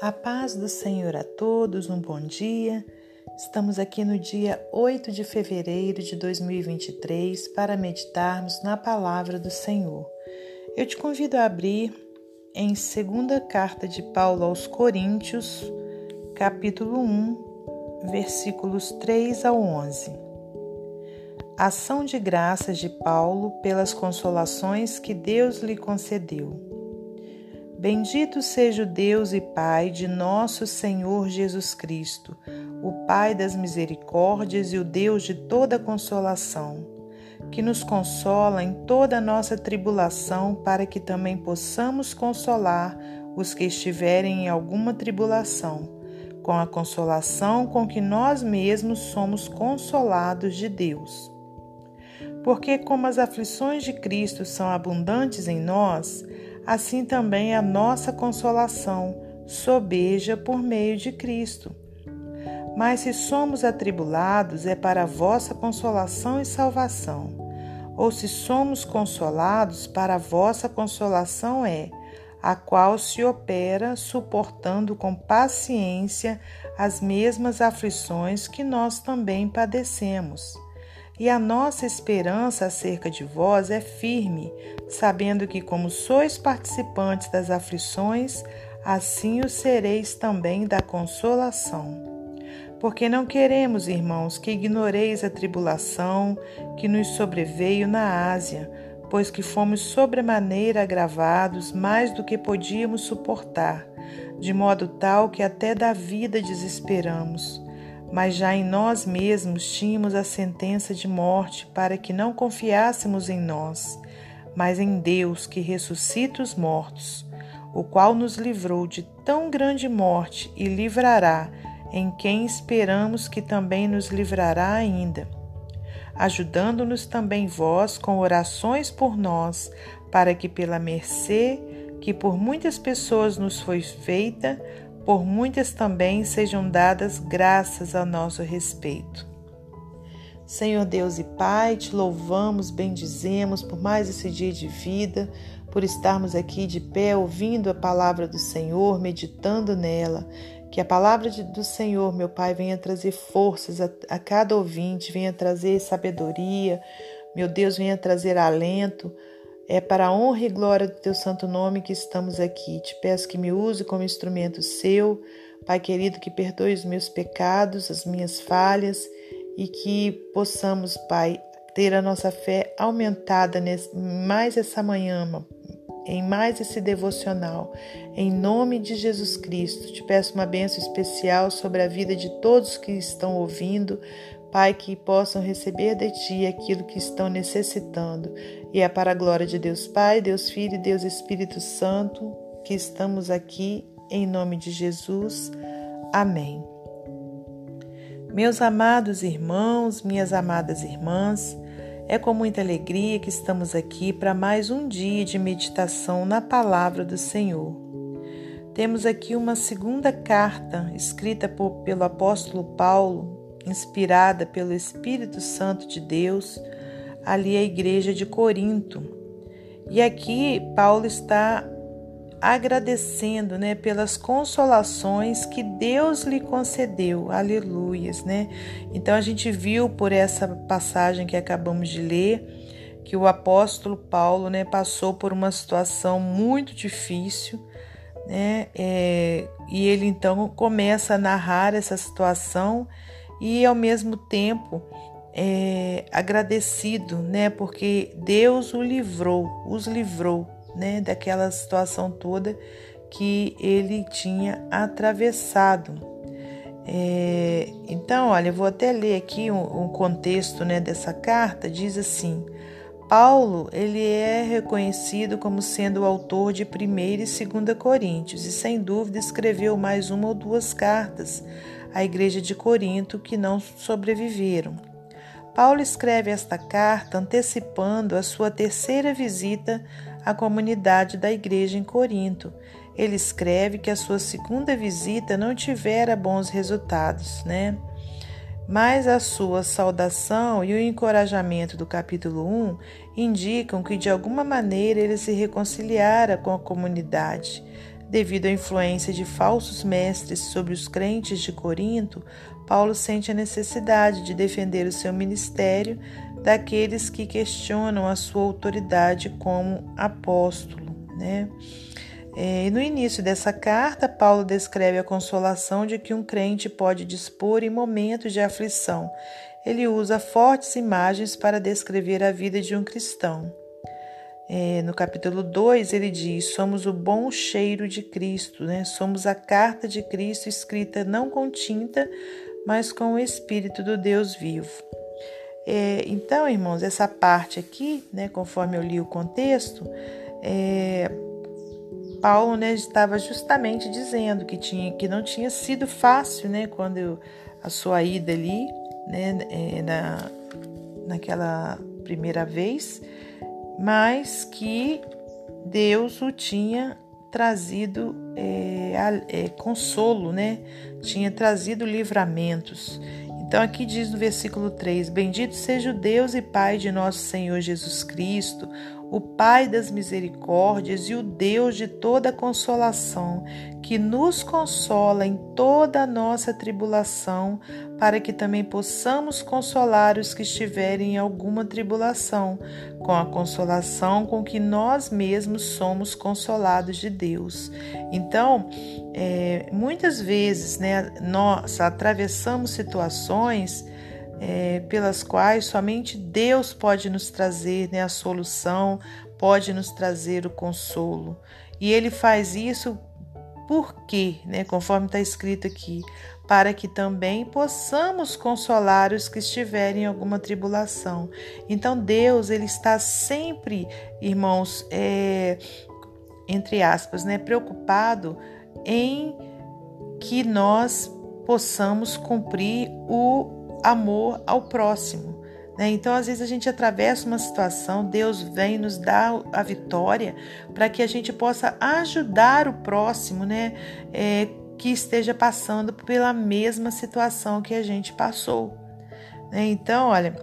A paz do Senhor a todos, um bom dia. Estamos aqui no dia 8 de fevereiro de 2023 para meditarmos na palavra do Senhor. Eu te convido a abrir em segunda carta de Paulo aos Coríntios, capítulo 1, versículos 3 ao 11. Ação de graças de Paulo pelas consolações que Deus lhe concedeu. Bendito seja o Deus e Pai de nosso Senhor Jesus Cristo, o Pai das misericórdias e o Deus de toda consolação, que nos consola em toda nossa tribulação, para que também possamos consolar os que estiverem em alguma tribulação, com a consolação com que nós mesmos somos consolados de Deus. Porque, como as aflições de Cristo são abundantes em nós, assim também a nossa consolação sobeja por meio de Cristo. Mas se somos atribulados, é para vossa consolação e salvação. Ou se somos consolados, para vossa consolação é, a qual se opera suportando com paciência as mesmas aflições que nós também padecemos e a nossa esperança acerca de vós é firme, sabendo que, como sois participantes das aflições, assim o sereis também da consolação. Porque não queremos, irmãos, que ignoreis a tribulação que nos sobreveio na Ásia, pois que fomos sobremaneira agravados mais do que podíamos suportar, de modo tal que até da vida desesperamos mas já em nós mesmos tínhamos a sentença de morte para que não confiássemos em nós, mas em Deus que ressuscita os mortos, o qual nos livrou de tão grande morte e livrará, em quem esperamos que também nos livrará ainda, ajudando-nos também vós com orações por nós, para que pela mercê que por muitas pessoas nos foi feita, por muitas também sejam dadas graças a nosso respeito. Senhor Deus e Pai, te louvamos, bendizemos por mais esse dia de vida, por estarmos aqui de pé ouvindo a palavra do Senhor, meditando nela. Que a palavra do Senhor, meu Pai, venha trazer forças a, cada ouvinte, venha trazer sabedoria, meu Deus, venha trazer alento é para a honra e glória do teu santo nome que estamos aqui. Te peço que me use como instrumento seu, Pai querido, que perdoe os meus pecados, as minhas falhas e que possamos, Pai, ter a nossa fé aumentada nesse, mais essa manhã, em mais esse devocional. Em nome de Jesus Cristo, te peço uma bênção especial sobre a vida de todos que estão ouvindo, Pai, que possam receber de Ti aquilo que estão necessitando. E é para a glória de Deus Pai, Deus Filho e Deus Espírito Santo que estamos aqui, em nome de Jesus. Amém. Meus amados irmãos, minhas amadas irmãs, é com muita alegria que estamos aqui para mais um dia de meditação na palavra do Senhor. Temos aqui uma segunda carta escrita por, pelo apóstolo Paulo inspirada pelo Espírito Santo de Deus, ali a igreja de Corinto. E aqui Paulo está agradecendo, né, pelas consolações que Deus lhe concedeu. Aleluias, né? Então a gente viu por essa passagem que acabamos de ler que o apóstolo Paulo, né, passou por uma situação muito difícil, né? É, e ele então começa a narrar essa situação e ao mesmo tempo é, agradecido, né? Porque Deus o livrou, os livrou, né? Daquela situação toda que ele tinha atravessado. É, então, olha, eu vou até ler aqui um, um contexto, né? Dessa carta. Diz assim: Paulo ele é reconhecido como sendo o autor de 1 e 2 Coríntios e sem dúvida escreveu mais uma ou duas cartas à igreja de Corinto que não sobreviveram. Paulo escreve esta carta antecipando a sua terceira visita à comunidade da igreja em Corinto. Ele escreve que a sua segunda visita não tivera bons resultados, né? Mas a sua saudação e o encorajamento do capítulo 1 indicam que de alguma maneira ele se reconciliara com a comunidade devido à influência de falsos mestres sobre os crentes de Corinto, Paulo sente a necessidade de defender o seu ministério daqueles que questionam a sua autoridade como apóstolo. Né? É, no início dessa carta, Paulo descreve a consolação de que um crente pode dispor em momentos de aflição. Ele usa fortes imagens para descrever a vida de um cristão. É, no capítulo 2, ele diz: Somos o bom cheiro de Cristo, né? somos a carta de Cristo escrita não com tinta, mas com o Espírito do Deus vivo. É, então, irmãos, essa parte aqui, né, conforme eu li o contexto, é, Paulo né, estava justamente dizendo que, tinha, que não tinha sido fácil né, quando eu, a sua ida ali, né, é, na, naquela primeira vez, mas que Deus o tinha trazido é, é, consolo, né? Tinha trazido livramentos. Então aqui diz no versículo 3: Bendito seja o Deus e Pai de nosso Senhor Jesus Cristo, o Pai das misericórdias e o Deus de toda consolação, que nos consola em toda a nossa tribulação, para que também possamos consolar os que estiverem em alguma tribulação, com a consolação com que nós mesmos somos consolados de Deus. Então, é, muitas vezes, né, nós atravessamos situações é, pelas quais somente Deus pode nos trazer né, a solução, pode nos trazer o consolo. E Ele faz isso por quê? Né, conforme está escrito aqui, para que também possamos consolar os que estiverem em alguma tribulação. Então Deus ele está sempre, irmãos, é, entre aspas, né, preocupado em que nós possamos cumprir o amor ao próximo. Né? Então, às vezes, a gente atravessa uma situação, Deus vem nos dar a vitória para que a gente possa ajudar o próximo né? É, que esteja passando pela mesma situação que a gente passou. Né? Então, olha,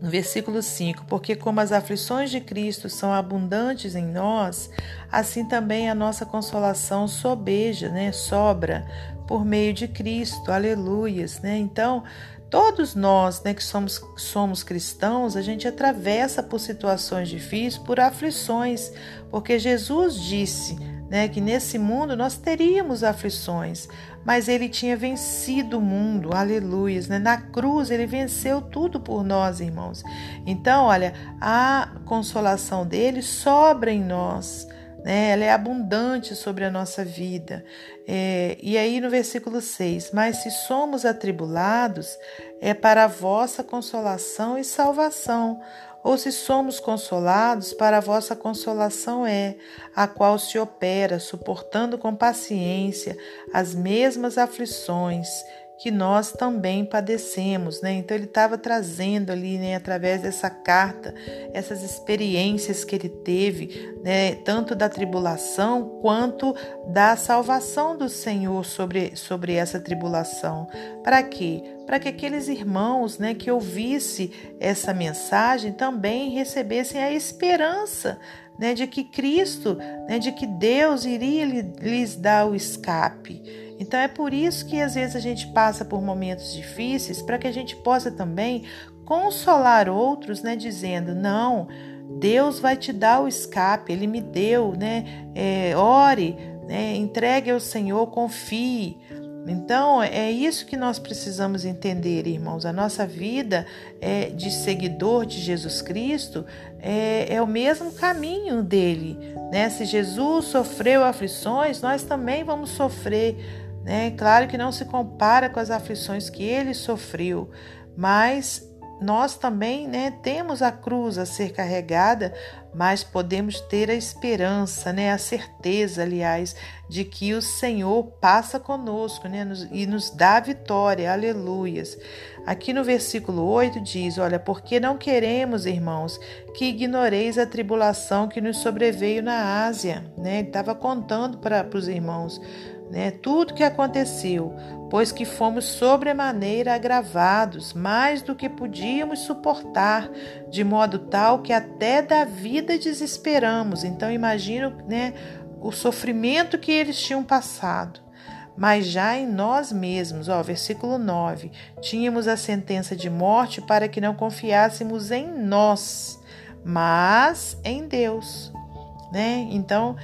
no versículo 5: Porque como as aflições de Cristo são abundantes em nós, assim também a nossa consolação sobeja, né, sobra por meio de Cristo. Aleluias, né? Então, Todos nós né, que somos, somos cristãos, a gente atravessa por situações difíceis, por aflições, porque Jesus disse né, que nesse mundo nós teríamos aflições, mas ele tinha vencido o mundo, aleluias. Né? Na cruz ele venceu tudo por nós, irmãos. Então, olha, a consolação dele sobra em nós né? ela é abundante sobre a nossa vida. É, e aí no versículo 6: Mas se somos atribulados, é para a vossa consolação e salvação. Ou se somos consolados, para a vossa consolação é, a qual se opera, suportando com paciência as mesmas aflições que nós também padecemos, né? Então ele estava trazendo ali, né, através dessa carta, essas experiências que ele teve, né, tanto da tribulação quanto da salvação do Senhor sobre, sobre essa tribulação. Para quê? Para que aqueles irmãos, né, que ouvisse essa mensagem também recebessem a esperança, né, de que Cristo, né, de que Deus iria lhes dar o escape. Então é por isso que às vezes a gente passa por momentos difíceis para que a gente possa também consolar outros, né, dizendo não, Deus vai te dar o escape, Ele me deu, né? É, ore, né? entregue ao Senhor, confie. Então, é isso que nós precisamos entender, irmãos. A nossa vida é, de seguidor de Jesus Cristo é, é o mesmo caminho dele. Né? Se Jesus sofreu aflições, nós também vamos sofrer né? Claro que não se compara com as aflições que ele sofreu, mas nós também né, temos a cruz a ser carregada, mas podemos ter a esperança, né, a certeza, aliás, de que o Senhor passa conosco né, e nos dá vitória, aleluias. Aqui no versículo 8 diz: Olha, porque não queremos, irmãos, que ignoreis a tribulação que nos sobreveio na Ásia. Né? Ele estava contando para os irmãos né, tudo que aconteceu, pois que fomos sobremaneira agravados, mais do que podíamos suportar, de modo tal que até da vida desesperamos. Então imagino, né, o sofrimento que eles tinham passado. Mas já em nós mesmos, ó, versículo 9, tínhamos a sentença de morte para que não confiássemos em nós, mas em Deus, né? Então,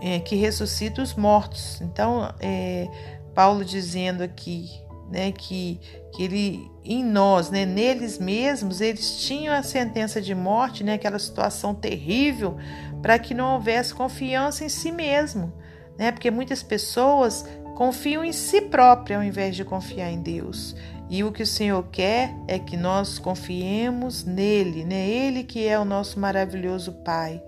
é, que ressuscita os mortos. Então, é, Paulo dizendo aqui, né, que, que ele em nós, né, neles mesmos, eles tinham a sentença de morte, né, aquela situação terrível, para que não houvesse confiança em si mesmo, né? Porque muitas pessoas confiam em si próprias ao invés de confiar em Deus. E o que o Senhor quer é que nós confiemos nele, né? Ele que é o nosso maravilhoso Pai.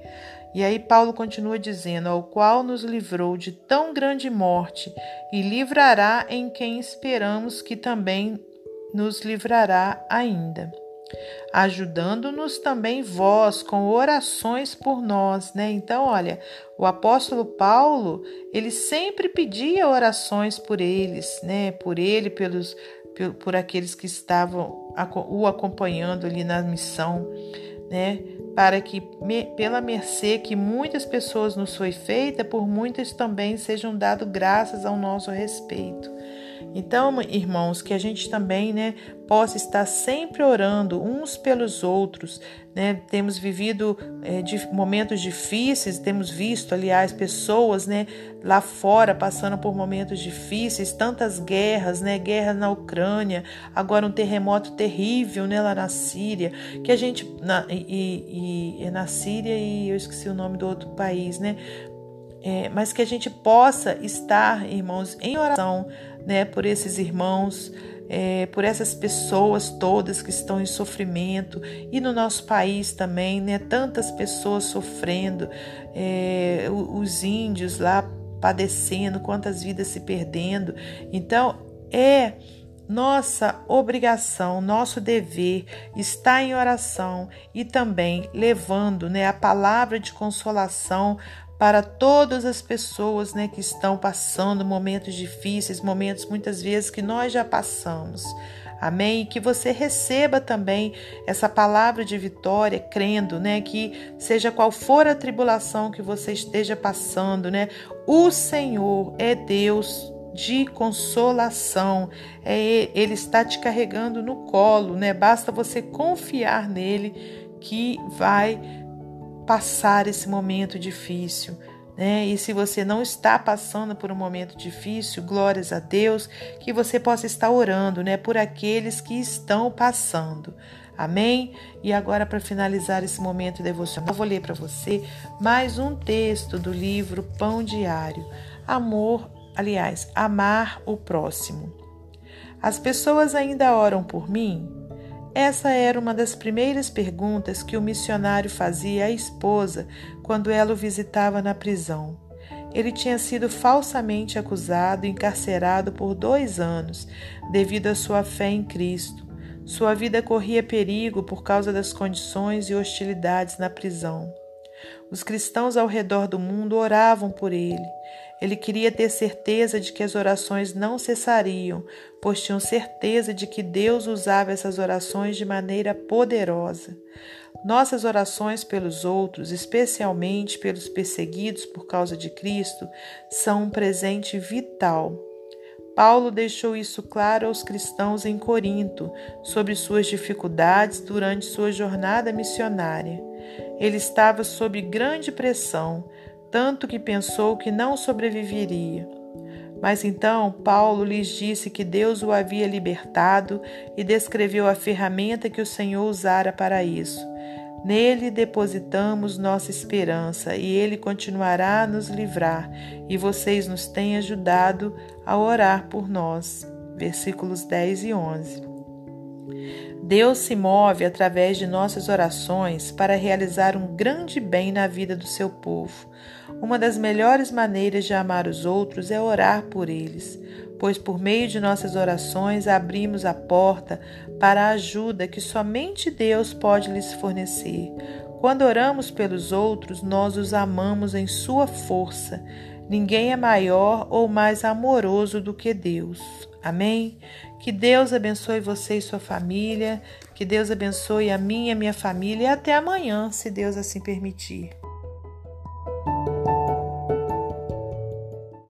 E aí Paulo continua dizendo: ao qual nos livrou de tão grande morte e livrará em quem esperamos que também nos livrará ainda. Ajudando-nos também vós com orações por nós, né? Então, olha, o apóstolo Paulo, ele sempre pedia orações por eles, né? Por ele, pelos por, aqueles que estavam o acompanhando ali na missão, né? Para que pela mercê que muitas pessoas nos foi feita, por muitas também sejam dado graças ao nosso respeito. Então, irmãos, que a gente também, né, possa estar sempre orando uns pelos outros, né? Temos vivido é, momentos difíceis, temos visto, aliás, pessoas, né, lá fora passando por momentos difíceis, tantas guerras, né, guerra na Ucrânia, agora um terremoto terrível, né, lá na Síria, que a gente na, e, e, e na Síria e eu esqueci o nome do outro país, né? É, mas que a gente possa estar, irmãos, em oração né, por esses irmãos, é, por essas pessoas todas que estão em sofrimento e no nosso país também, né, tantas pessoas sofrendo, é, os índios lá padecendo, quantas vidas se perdendo. Então, é nossa obrigação, nosso dever estar em oração e também levando né, a palavra de consolação para todas as pessoas né, que estão passando momentos difíceis, momentos muitas vezes que nós já passamos. Amém? E que você receba também essa palavra de vitória, crendo, né? Que seja qual for a tribulação que você esteja passando, né? O Senhor é Deus de consolação. É, ele está te carregando no colo, né? Basta você confiar nele que vai passar esse momento difícil. Né? E se você não está passando por um momento difícil, glórias a Deus, que você possa estar orando né, por aqueles que estão passando. Amém? E agora, para finalizar esse momento devocional, vou ler para você mais um texto do livro Pão Diário. Amor, aliás, amar o próximo. As pessoas ainda oram por mim? Essa era uma das primeiras perguntas que o missionário fazia à esposa quando ela o visitava na prisão. Ele tinha sido falsamente acusado e encarcerado por dois anos devido à sua fé em Cristo. Sua vida corria perigo por causa das condições e hostilidades na prisão. Os cristãos ao redor do mundo oravam por ele. Ele queria ter certeza de que as orações não cessariam, pois tinham certeza de que Deus usava essas orações de maneira poderosa. Nossas orações pelos outros, especialmente pelos perseguidos por causa de Cristo, são um presente vital. Paulo deixou isso claro aos cristãos em Corinto sobre suas dificuldades durante sua jornada missionária. Ele estava sob grande pressão, tanto que pensou que não sobreviveria. Mas então Paulo lhes disse que Deus o havia libertado e descreveu a ferramenta que o Senhor usara para isso. Nele depositamos nossa esperança e ele continuará a nos livrar, e vocês nos têm ajudado a orar por nós. Versículos 10 e 11. Deus se move através de nossas orações para realizar um grande bem na vida do seu povo. Uma das melhores maneiras de amar os outros é orar por eles, pois por meio de nossas orações abrimos a porta para a ajuda que somente Deus pode lhes fornecer. Quando oramos pelos outros, nós os amamos em sua força. Ninguém é maior ou mais amoroso do que Deus. Amém? Que Deus abençoe você e sua família. Que Deus abençoe a minha e a minha família. E até amanhã, se Deus assim permitir.